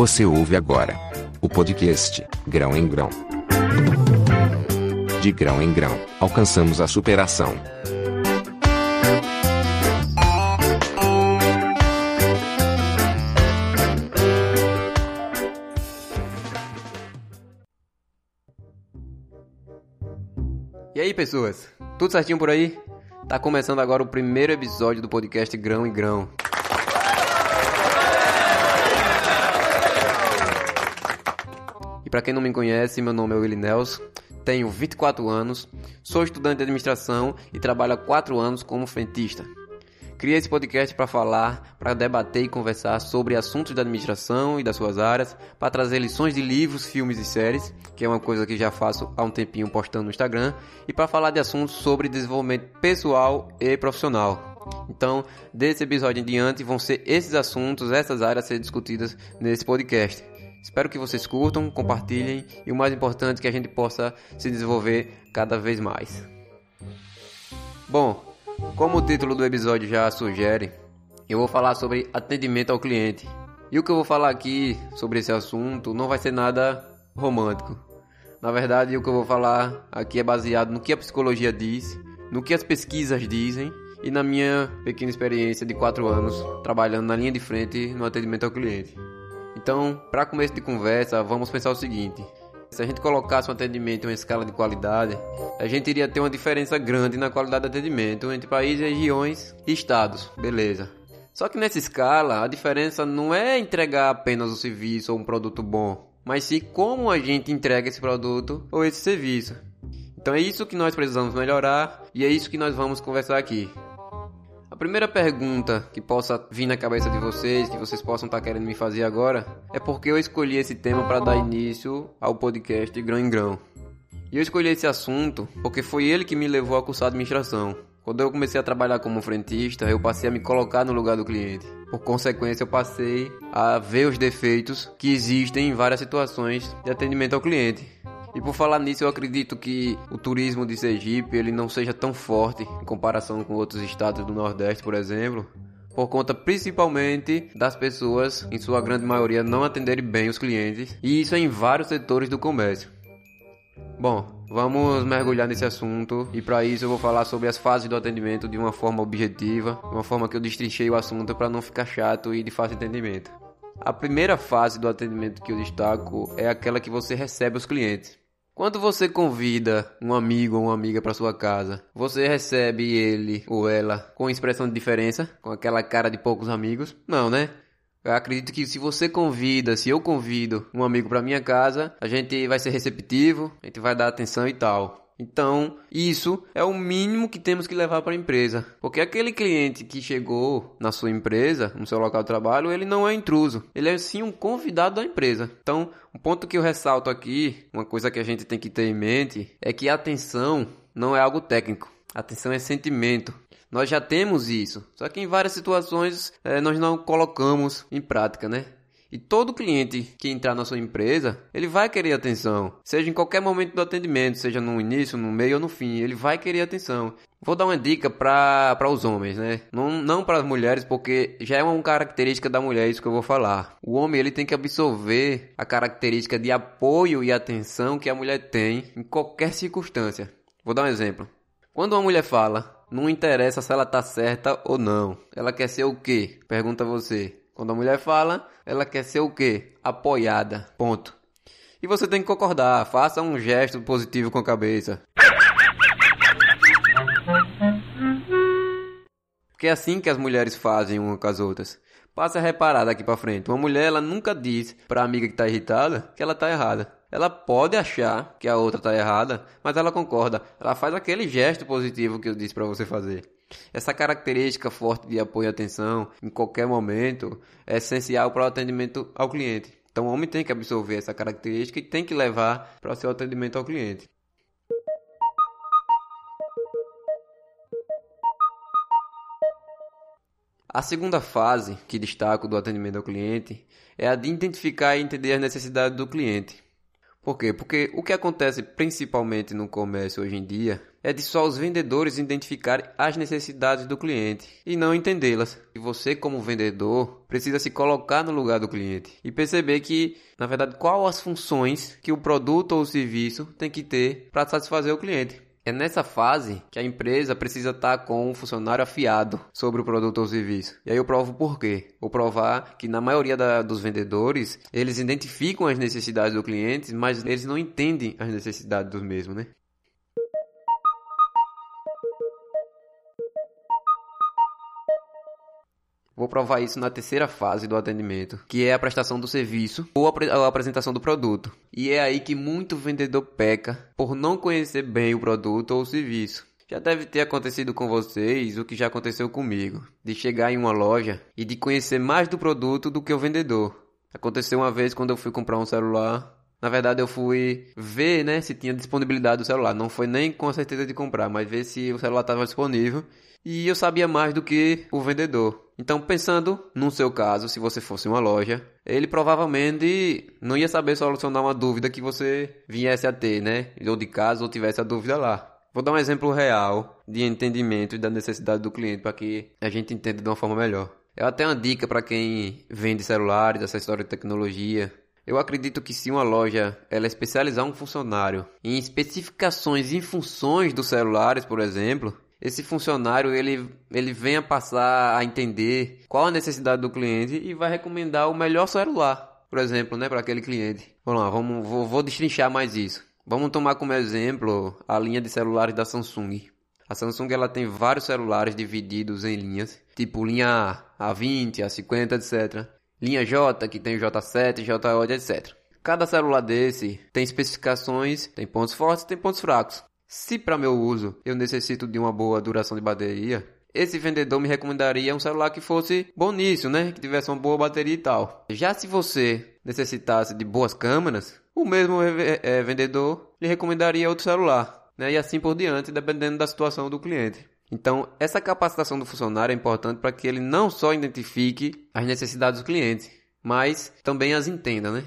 Você ouve agora o podcast Grão em Grão. De grão em grão, alcançamos a superação. E aí, pessoas? Tudo certinho por aí? Tá começando agora o primeiro episódio do podcast Grão e Grão. Para quem não me conhece, meu nome é Willy Nelson, tenho 24 anos, sou estudante de administração e trabalho há 4 anos como frentista. Criei esse podcast para falar, para debater e conversar sobre assuntos da administração e das suas áreas, para trazer lições de livros, filmes e séries, que é uma coisa que já faço há um tempinho postando no Instagram, e para falar de assuntos sobre desenvolvimento pessoal e profissional. Então, desse episódio em diante, vão ser esses assuntos, essas áreas a ser discutidas nesse podcast. Espero que vocês curtam, compartilhem e o mais importante, que a gente possa se desenvolver cada vez mais. Bom, como o título do episódio já sugere, eu vou falar sobre atendimento ao cliente. E o que eu vou falar aqui sobre esse assunto não vai ser nada romântico. Na verdade, o que eu vou falar aqui é baseado no que a psicologia diz, no que as pesquisas dizem e na minha pequena experiência de 4 anos trabalhando na linha de frente no atendimento ao cliente. Então, para começo de conversa, vamos pensar o seguinte: se a gente colocasse um atendimento em uma escala de qualidade, a gente iria ter uma diferença grande na qualidade de atendimento entre países, regiões e estados, beleza. Só que nessa escala, a diferença não é entregar apenas o serviço ou um produto bom, mas sim como a gente entrega esse produto ou esse serviço. Então é isso que nós precisamos melhorar e é isso que nós vamos conversar aqui. A primeira pergunta que possa vir na cabeça de vocês, que vocês possam estar querendo me fazer agora, é porque eu escolhi esse tema para dar início ao podcast Grão em Grão. E eu escolhi esse assunto porque foi ele que me levou a cursar administração. Quando eu comecei a trabalhar como frentista, eu passei a me colocar no lugar do cliente. Por consequência, eu passei a ver os defeitos que existem em várias situações de atendimento ao cliente. E por falar nisso, eu acredito que o turismo de Sergipe ele não seja tão forte em comparação com outros estados do Nordeste, por exemplo, por conta principalmente das pessoas, em sua grande maioria, não atenderem bem os clientes, e isso é em vários setores do comércio. Bom, vamos mergulhar nesse assunto e para isso eu vou falar sobre as fases do atendimento de uma forma objetiva, uma forma que eu destrinchei o assunto para não ficar chato e de fácil entendimento. A primeira fase do atendimento que eu destaco é aquela que você recebe os clientes. Quando você convida um amigo ou uma amiga para sua casa, você recebe ele ou ela com expressão de diferença, com aquela cara de poucos amigos? Não, né? Eu acredito que se você convida, se eu convido um amigo para minha casa, a gente vai ser receptivo, a gente vai dar atenção e tal. Então, isso é o mínimo que temos que levar para a empresa. Porque aquele cliente que chegou na sua empresa, no seu local de trabalho, ele não é intruso. Ele é sim um convidado da empresa. Então, um ponto que eu ressalto aqui, uma coisa que a gente tem que ter em mente, é que a atenção não é algo técnico. Atenção é sentimento. Nós já temos isso, só que em várias situações é, nós não colocamos em prática, né? E todo cliente que entrar na sua empresa, ele vai querer atenção. Seja em qualquer momento do atendimento, seja no início, no meio ou no fim, ele vai querer atenção. Vou dar uma dica para os homens, né? Não, não para as mulheres, porque já é uma característica da mulher isso que eu vou falar. O homem ele tem que absorver a característica de apoio e atenção que a mulher tem em qualquer circunstância. Vou dar um exemplo. Quando uma mulher fala, não interessa se ela tá certa ou não. Ela quer ser o quê? Pergunta você. Quando a mulher fala, ela quer ser o quê? Apoiada. Ponto. E você tem que concordar. Faça um gesto positivo com a cabeça. Porque é assim que as mulheres fazem uma com as outras. Passa a reparar daqui pra frente. Uma mulher, ela nunca diz pra amiga que tá irritada que ela tá errada. Ela pode achar que a outra tá errada, mas ela concorda. Ela faz aquele gesto positivo que eu disse para você fazer. Essa característica forte de apoio e atenção em qualquer momento é essencial para o atendimento ao cliente. Então o homem tem que absorver essa característica e tem que levar para o seu atendimento ao cliente. A segunda fase que destaco do atendimento ao cliente é a de identificar e entender as necessidades do cliente. Por quê? Porque o que acontece principalmente no comércio hoje em dia é de só os vendedores identificarem as necessidades do cliente e não entendê-las. E você, como vendedor, precisa se colocar no lugar do cliente e perceber que, na verdade, quais as funções que o produto ou o serviço tem que ter para satisfazer o cliente. É nessa fase que a empresa precisa estar com um funcionário afiado sobre o produto ou serviço. E aí eu provo por quê. Vou provar que na maioria da, dos vendedores, eles identificam as necessidades do cliente, mas eles não entendem as necessidades do mesmo, né? Vou provar isso na terceira fase do atendimento, que é a prestação do serviço ou a apresentação do produto. E é aí que muito vendedor peca por não conhecer bem o produto ou o serviço. Já deve ter acontecido com vocês o que já aconteceu comigo, de chegar em uma loja e de conhecer mais do produto do que o vendedor. Aconteceu uma vez quando eu fui comprar um celular. Na verdade, eu fui ver, né, se tinha disponibilidade do celular. Não foi nem com a certeza de comprar, mas ver se o celular estava disponível. E eu sabia mais do que o vendedor. Então, pensando no seu caso, se você fosse uma loja, ele provavelmente não ia saber solucionar uma dúvida que você viesse a ter, né? Ou de casa, ou tivesse a dúvida lá. Vou dar um exemplo real de entendimento e da necessidade do cliente para que a gente entenda de uma forma melhor. Eu até uma dica para quem vende celulares, história de tecnologia. Eu acredito que se uma loja ela especializar um funcionário em especificações e funções dos celulares, por exemplo, esse funcionário ele, ele venha passar a entender qual a necessidade do cliente e vai recomendar o melhor celular, por exemplo, né, para aquele cliente. Vamos lá, vamos, vou, vou destrinchar mais isso. Vamos tomar como exemplo a linha de celulares da Samsung. A Samsung ela tem vários celulares divididos em linhas, tipo linha A, A20, A50, etc. Linha J, que tem J7, J8, etc. Cada celular desse tem especificações, tem pontos fortes, tem pontos fracos. Se para meu uso eu necessito de uma boa duração de bateria, esse vendedor me recomendaria um celular que fosse boníssimo, né? Que tivesse uma boa bateria e tal. Já se você necessitasse de boas câmeras, o mesmo é, vendedor lhe recomendaria outro celular, né? E assim por diante, dependendo da situação do cliente. Então, essa capacitação do funcionário é importante para que ele não só identifique as necessidades do cliente, mas também as entenda, né?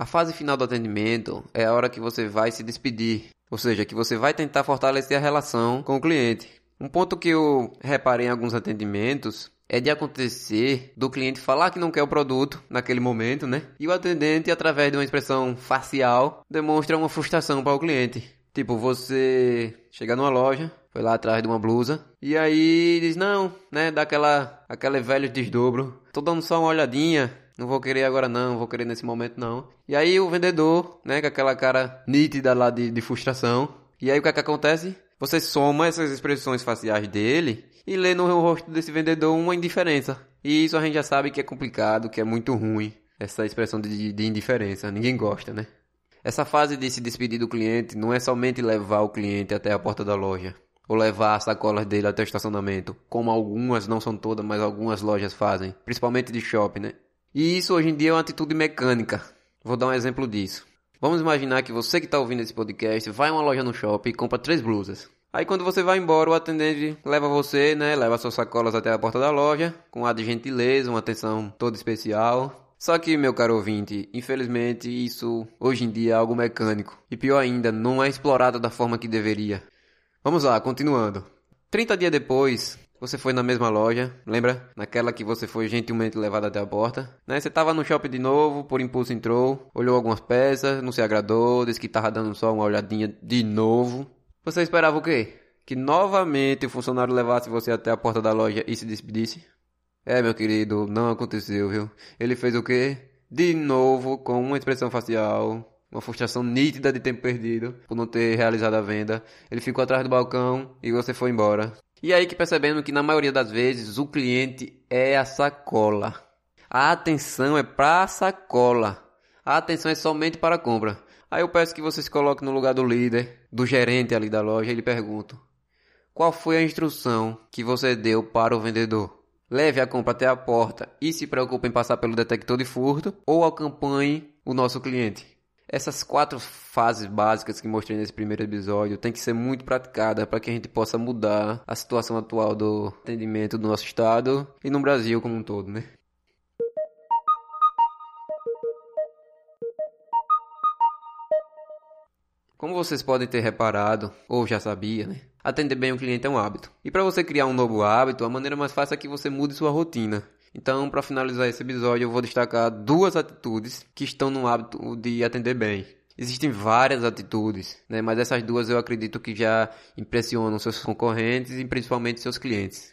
A fase final do atendimento é a hora que você vai se despedir, ou seja, que você vai tentar fortalecer a relação com o cliente. Um ponto que eu reparei em alguns atendimentos é de acontecer do cliente falar que não quer o produto naquele momento, né? E o atendente, através de uma expressão facial, demonstra uma frustração para o cliente. Tipo, você chega numa loja, foi lá atrás de uma blusa, e aí diz, não, né? Dá aquela, aquele velho desdobro. Tô dando só uma olhadinha, não vou querer agora não, vou querer nesse momento não. E aí o vendedor, né, com aquela cara nítida lá de, de frustração. E aí o que, é que acontece? Você soma essas expressões faciais dele e lê no rosto desse vendedor uma indiferença. E isso a gente já sabe que é complicado, que é muito ruim. Essa expressão de, de indiferença. Ninguém gosta, né? Essa fase de se despedir do cliente não é somente levar o cliente até a porta da loja ou levar as sacolas dele até o estacionamento, como algumas, não são todas, mas algumas lojas fazem, principalmente de shopping, né? E isso hoje em dia é uma atitude mecânica. Vou dar um exemplo disso. Vamos imaginar que você que está ouvindo esse podcast vai a uma loja no shopping e compra três blusas. Aí quando você vai embora, o atendente leva você, né? Leva suas sacolas até a porta da loja, com ar de gentileza, uma atenção toda especial. Só que, meu caro ouvinte, infelizmente isso hoje em dia é algo mecânico. E pior ainda, não é explorado da forma que deveria. Vamos lá, continuando. 30 dias depois, você foi na mesma loja, lembra? Naquela que você foi gentilmente levado até a porta. Né? Você tava no shopping de novo, por impulso entrou, olhou algumas peças, não se agradou, disse que tava dando só uma olhadinha de novo. Você esperava o quê? Que novamente o funcionário levasse você até a porta da loja e se despedisse? É, meu querido, não aconteceu, viu? Ele fez o quê? De novo, com uma expressão facial, uma frustração nítida de tempo perdido por não ter realizado a venda. Ele ficou atrás do balcão e você foi embora. E aí que percebendo que na maioria das vezes o cliente é a sacola. A atenção é para a sacola. A atenção é somente para a compra. Aí eu peço que você se coloque no lugar do líder, do gerente ali da loja e lhe pergunto: Qual foi a instrução que você deu para o vendedor? Leve a compra até a porta e se preocupe em passar pelo detector de furto ou acompanhe o nosso cliente. Essas quatro fases básicas que mostrei nesse primeiro episódio tem que ser muito praticada para que a gente possa mudar a situação atual do atendimento do nosso estado e no Brasil como um todo, né? Como vocês podem ter reparado, ou já sabia, né? Atender bem o cliente é um hábito. E para você criar um novo hábito, a maneira mais fácil é que você mude sua rotina. Então, para finalizar esse episódio, eu vou destacar duas atitudes que estão no hábito de atender bem. Existem várias atitudes, né? mas essas duas eu acredito que já impressionam seus concorrentes e principalmente seus clientes.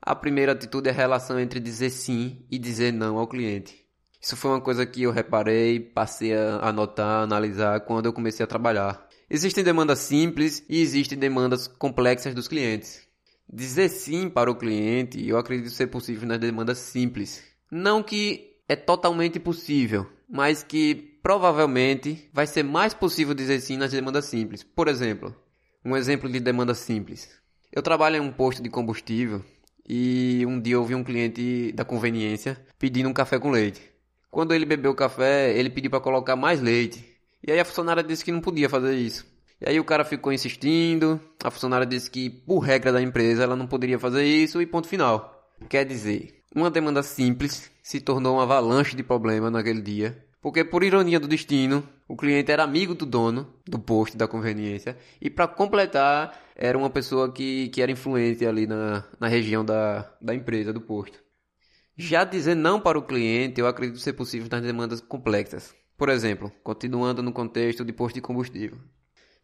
A primeira atitude é a relação entre dizer sim e dizer não ao cliente. Isso foi uma coisa que eu reparei, passei a anotar, analisar quando eu comecei a trabalhar. Existem demandas simples e existem demandas complexas dos clientes. Dizer sim para o cliente, eu acredito ser possível nas demandas simples. Não que é totalmente possível, mas que provavelmente vai ser mais possível dizer sim nas demandas simples. Por exemplo, um exemplo de demanda simples. Eu trabalho em um posto de combustível e um dia eu vi um cliente da conveniência pedindo um café com leite. Quando ele bebeu o café, ele pediu para colocar mais leite. E aí a funcionária disse que não podia fazer isso. E aí o cara ficou insistindo, a funcionária disse que, por regra da empresa, ela não poderia fazer isso e ponto final. Quer dizer, uma demanda simples se tornou uma avalanche de problema naquele dia, porque por ironia do destino, o cliente era amigo do dono do posto da conveniência e para completar, era uma pessoa que, que era influente ali na, na região da, da empresa, do posto. Já dizer não para o cliente, eu acredito ser possível nas demandas complexas. Por exemplo, continuando no contexto de posto de combustível.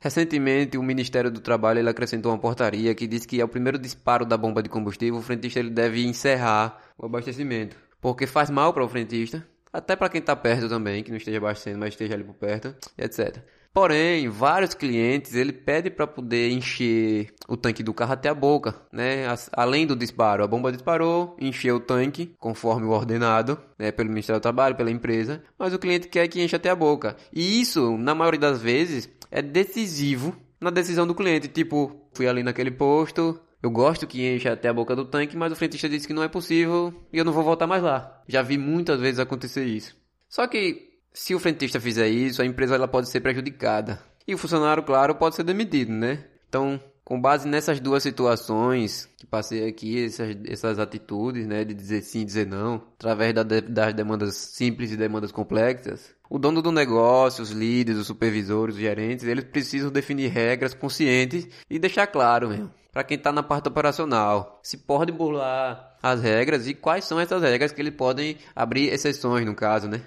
Recentemente, o Ministério do Trabalho acrescentou uma portaria que diz que ao primeiro disparo da bomba de combustível, o frentista ele deve encerrar o abastecimento, porque faz mal para o frentista, até para quem está perto também, que não esteja abastecendo, mas esteja ali por perto, etc. Porém, vários clientes ele pede para poder encher o tanque do carro até a boca, né? Além do disparo, a bomba disparou, encheu o tanque conforme o ordenado, né? Pelo Ministério do Trabalho, pela empresa, mas o cliente quer que encha até a boca. E isso, na maioria das vezes, é decisivo na decisão do cliente. Tipo, fui ali naquele posto, eu gosto que encha até a boca do tanque, mas o frentista disse que não é possível e eu não vou voltar mais lá. Já vi muitas vezes acontecer isso. Só que se o frentista fizer isso, a empresa ela pode ser prejudicada. E o funcionário, claro, pode ser demitido, né? Então, com base nessas duas situações que passei aqui, essas, essas atitudes, né, de dizer sim e dizer não, através da das demandas simples e demandas complexas, o dono do negócio, os líderes, os supervisores, os gerentes, eles precisam definir regras conscientes e deixar claro para quem está na parte operacional, se pode burlar as regras e quais são essas regras que eles podem abrir exceções no caso, né?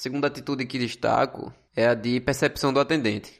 Segunda atitude que destaco é a de percepção do atendente.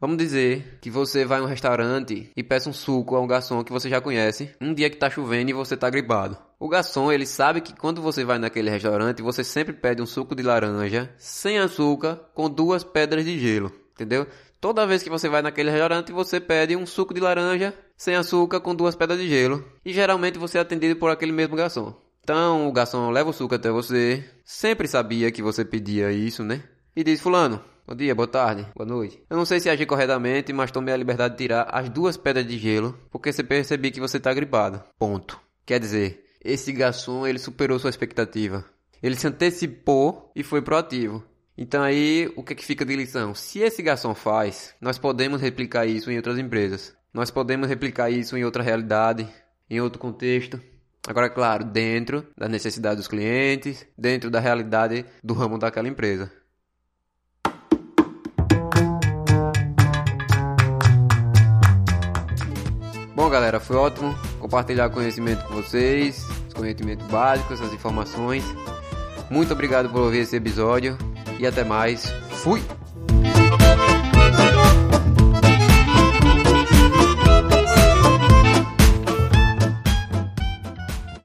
Vamos dizer que você vai a um restaurante e peça um suco a um garçom que você já conhece, um dia que tá chovendo e você tá gripado. O garçom, ele sabe que quando você vai naquele restaurante, você sempre pede um suco de laranja sem açúcar com duas pedras de gelo, entendeu? Toda vez que você vai naquele restaurante, você pede um suco de laranja sem açúcar com duas pedras de gelo, e geralmente você é atendido por aquele mesmo garçom. Então o garçom leva o suco até você. Sempre sabia que você pedia isso, né? E diz: Fulano, bom dia, boa tarde, boa noite. Eu não sei se agi corretamente, mas tomei a liberdade de tirar as duas pedras de gelo porque você percebi que você tá gripado. Ponto. Quer dizer, esse garçom ele superou sua expectativa. Ele se antecipou e foi proativo. Então aí, o que, é que fica de lição? Se esse garçom faz, nós podemos replicar isso em outras empresas. Nós podemos replicar isso em outra realidade, em outro contexto. Agora, claro, dentro da necessidade dos clientes, dentro da realidade do ramo daquela empresa. Bom, galera, foi ótimo compartilhar conhecimento com vocês, os conhecimentos básicos, as informações. Muito obrigado por ouvir esse episódio e até mais. Fui!